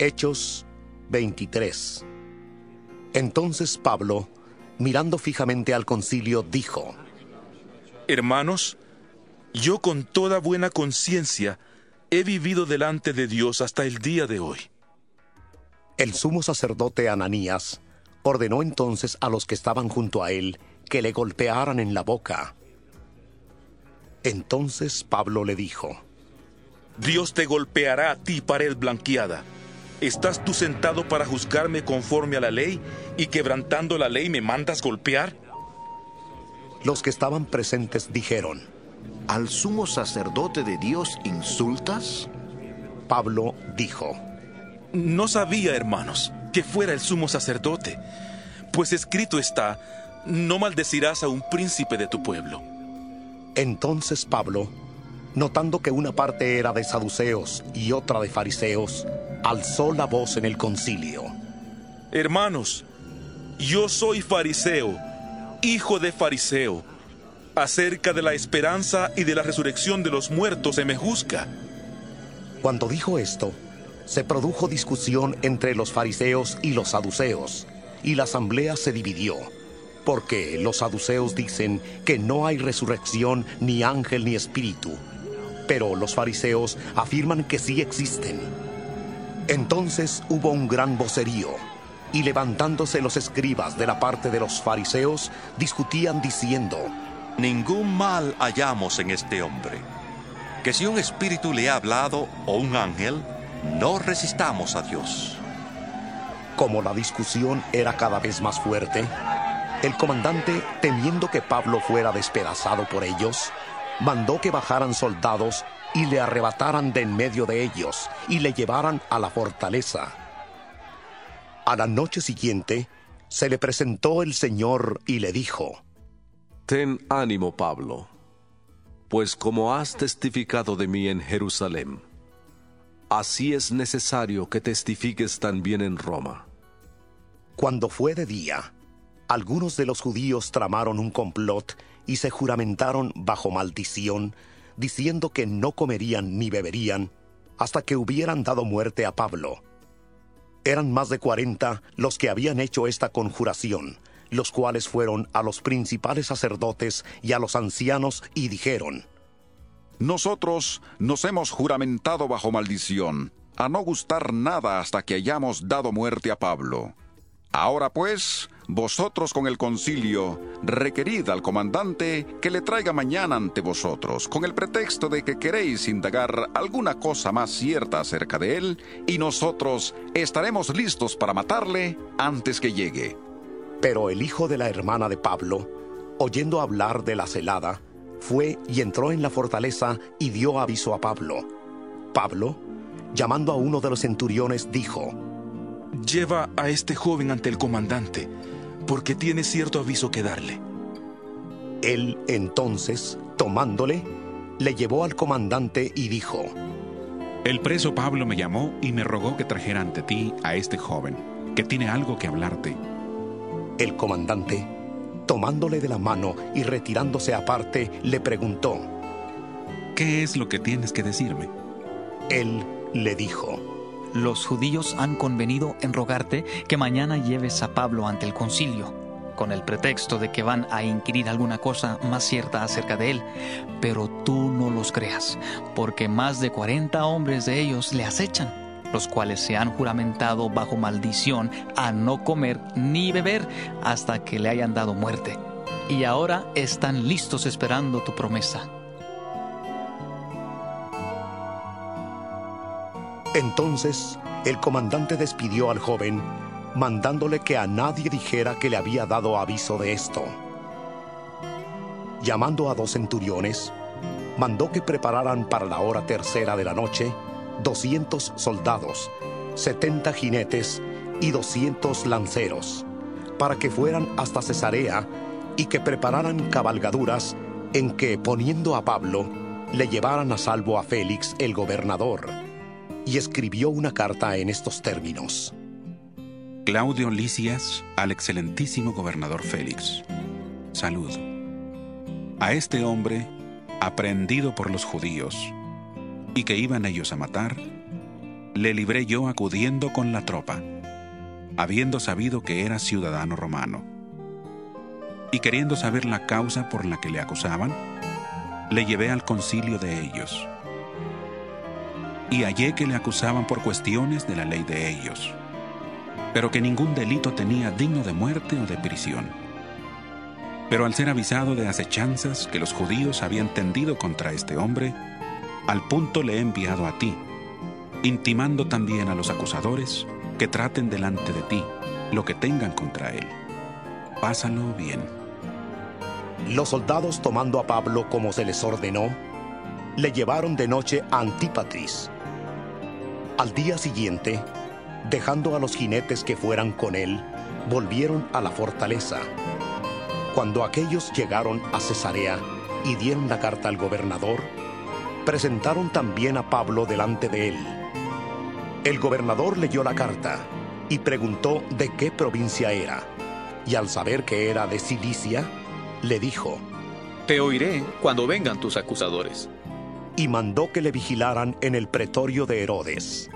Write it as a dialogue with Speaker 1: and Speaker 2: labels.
Speaker 1: Hechos 23 Entonces Pablo, mirando fijamente al concilio, dijo,
Speaker 2: Hermanos, yo con toda buena conciencia he vivido delante de Dios hasta el día de hoy.
Speaker 1: El sumo sacerdote Ananías ordenó entonces a los que estaban junto a él que le golpearan en la boca. Entonces Pablo le dijo,
Speaker 2: Dios te golpeará a ti, pared blanqueada. ¿Estás tú sentado para juzgarme conforme a la ley y quebrantando la ley me mandas golpear?
Speaker 1: Los que estaban presentes dijeron,
Speaker 3: ¿Al sumo sacerdote de Dios insultas?
Speaker 1: Pablo dijo,
Speaker 2: No sabía, hermanos, que fuera el sumo sacerdote, pues escrito está, no maldecirás a un príncipe de tu pueblo.
Speaker 1: Entonces Pablo, notando que una parte era de saduceos y otra de fariseos, alzó la voz en el concilio.
Speaker 2: Hermanos, yo soy fariseo, hijo de fariseo. Acerca de la esperanza y de la resurrección de los muertos se me juzga.
Speaker 1: Cuando dijo esto, se produjo discusión entre los fariseos y los saduceos, y la asamblea se dividió, porque los saduceos dicen que no hay resurrección, ni ángel, ni espíritu, pero los fariseos afirman que sí existen. Entonces hubo un gran vocerío, y levantándose los escribas de la parte de los fariseos, discutían diciendo,
Speaker 4: Ningún mal hallamos en este hombre. Que si un espíritu le ha hablado o un ángel, no resistamos a Dios.
Speaker 1: Como la discusión era cada vez más fuerte, el comandante, temiendo que Pablo fuera despedazado por ellos, mandó que bajaran soldados y le arrebataran de en medio de ellos y le llevaran a la fortaleza. A la noche siguiente, se le presentó el Señor y le dijo,
Speaker 5: Ten ánimo, Pablo, pues como has testificado de mí en Jerusalén, así es necesario que testifiques también en Roma.
Speaker 1: Cuando fue de día, algunos de los judíos tramaron un complot y se juramentaron bajo maldición, diciendo que no comerían ni beberían hasta que hubieran dado muerte a Pablo. Eran más de cuarenta los que habían hecho esta conjuración, los cuales fueron a los principales sacerdotes y a los ancianos y dijeron,
Speaker 6: Nosotros nos hemos juramentado bajo maldición, a no gustar nada hasta que hayamos dado muerte a Pablo. Ahora pues, vosotros con el concilio, requerid al comandante que le traiga mañana ante vosotros, con el pretexto de que queréis indagar alguna cosa más cierta acerca de él, y nosotros estaremos listos para matarle antes que llegue.
Speaker 1: Pero el hijo de la hermana de Pablo, oyendo hablar de la celada, fue y entró en la fortaleza y dio aviso a Pablo. Pablo, llamando a uno de los centuriones, dijo,
Speaker 2: Lleva a este joven ante el comandante, porque tiene cierto aviso que darle.
Speaker 1: Él entonces, tomándole, le llevó al comandante y dijo,
Speaker 7: El preso Pablo me llamó y me rogó que trajera ante ti a este joven, que tiene algo que hablarte.
Speaker 1: El comandante, tomándole de la mano y retirándose aparte, le preguntó,
Speaker 7: ¿Qué es lo que tienes que decirme?
Speaker 1: Él le dijo,
Speaker 8: Los judíos han convenido en rogarte que mañana lleves a Pablo ante el concilio, con el pretexto de que van a inquirir alguna cosa más cierta acerca de él, pero tú no los creas, porque más de cuarenta hombres de ellos le acechan los cuales se han juramentado bajo maldición a no comer ni beber hasta que le hayan dado muerte. Y ahora están listos esperando tu promesa.
Speaker 1: Entonces el comandante despidió al joven, mandándole que a nadie dijera que le había dado aviso de esto. Llamando a dos centuriones, mandó que prepararan para la hora tercera de la noche 200 soldados, 70 jinetes y 200 lanceros, para que fueran hasta Cesarea y que prepararan cabalgaduras en que, poniendo a Pablo, le llevaran a salvo a Félix el gobernador. Y escribió una carta en estos términos.
Speaker 7: Claudio Licias al excelentísimo gobernador Félix. Salud. A este hombre, aprendido por los judíos, y que iban ellos a matar, le libré yo acudiendo con la tropa, habiendo sabido que era ciudadano romano. Y queriendo saber la causa por la que le acusaban, le llevé al concilio de ellos. Y hallé que le acusaban por cuestiones de la ley de ellos, pero que ningún delito tenía digno de muerte o de prisión pero al ser avisado de acechanzas que los judíos habían tendido contra este hombre, al punto le he enviado a ti, intimando también a los acusadores que traten delante de ti lo que tengan contra él. Pásalo bien.
Speaker 1: Los soldados tomando a Pablo como se les ordenó, le llevaron de noche a Antípatris. Al día siguiente, dejando a los jinetes que fueran con él, volvieron a la fortaleza. Cuando aquellos llegaron a Cesarea y dieron la carta al gobernador, presentaron también a Pablo delante de él. El gobernador leyó la carta y preguntó de qué provincia era, y al saber que era de Cilicia, le dijo,
Speaker 9: Te oiré cuando vengan tus acusadores.
Speaker 1: Y mandó que le vigilaran en el pretorio de Herodes.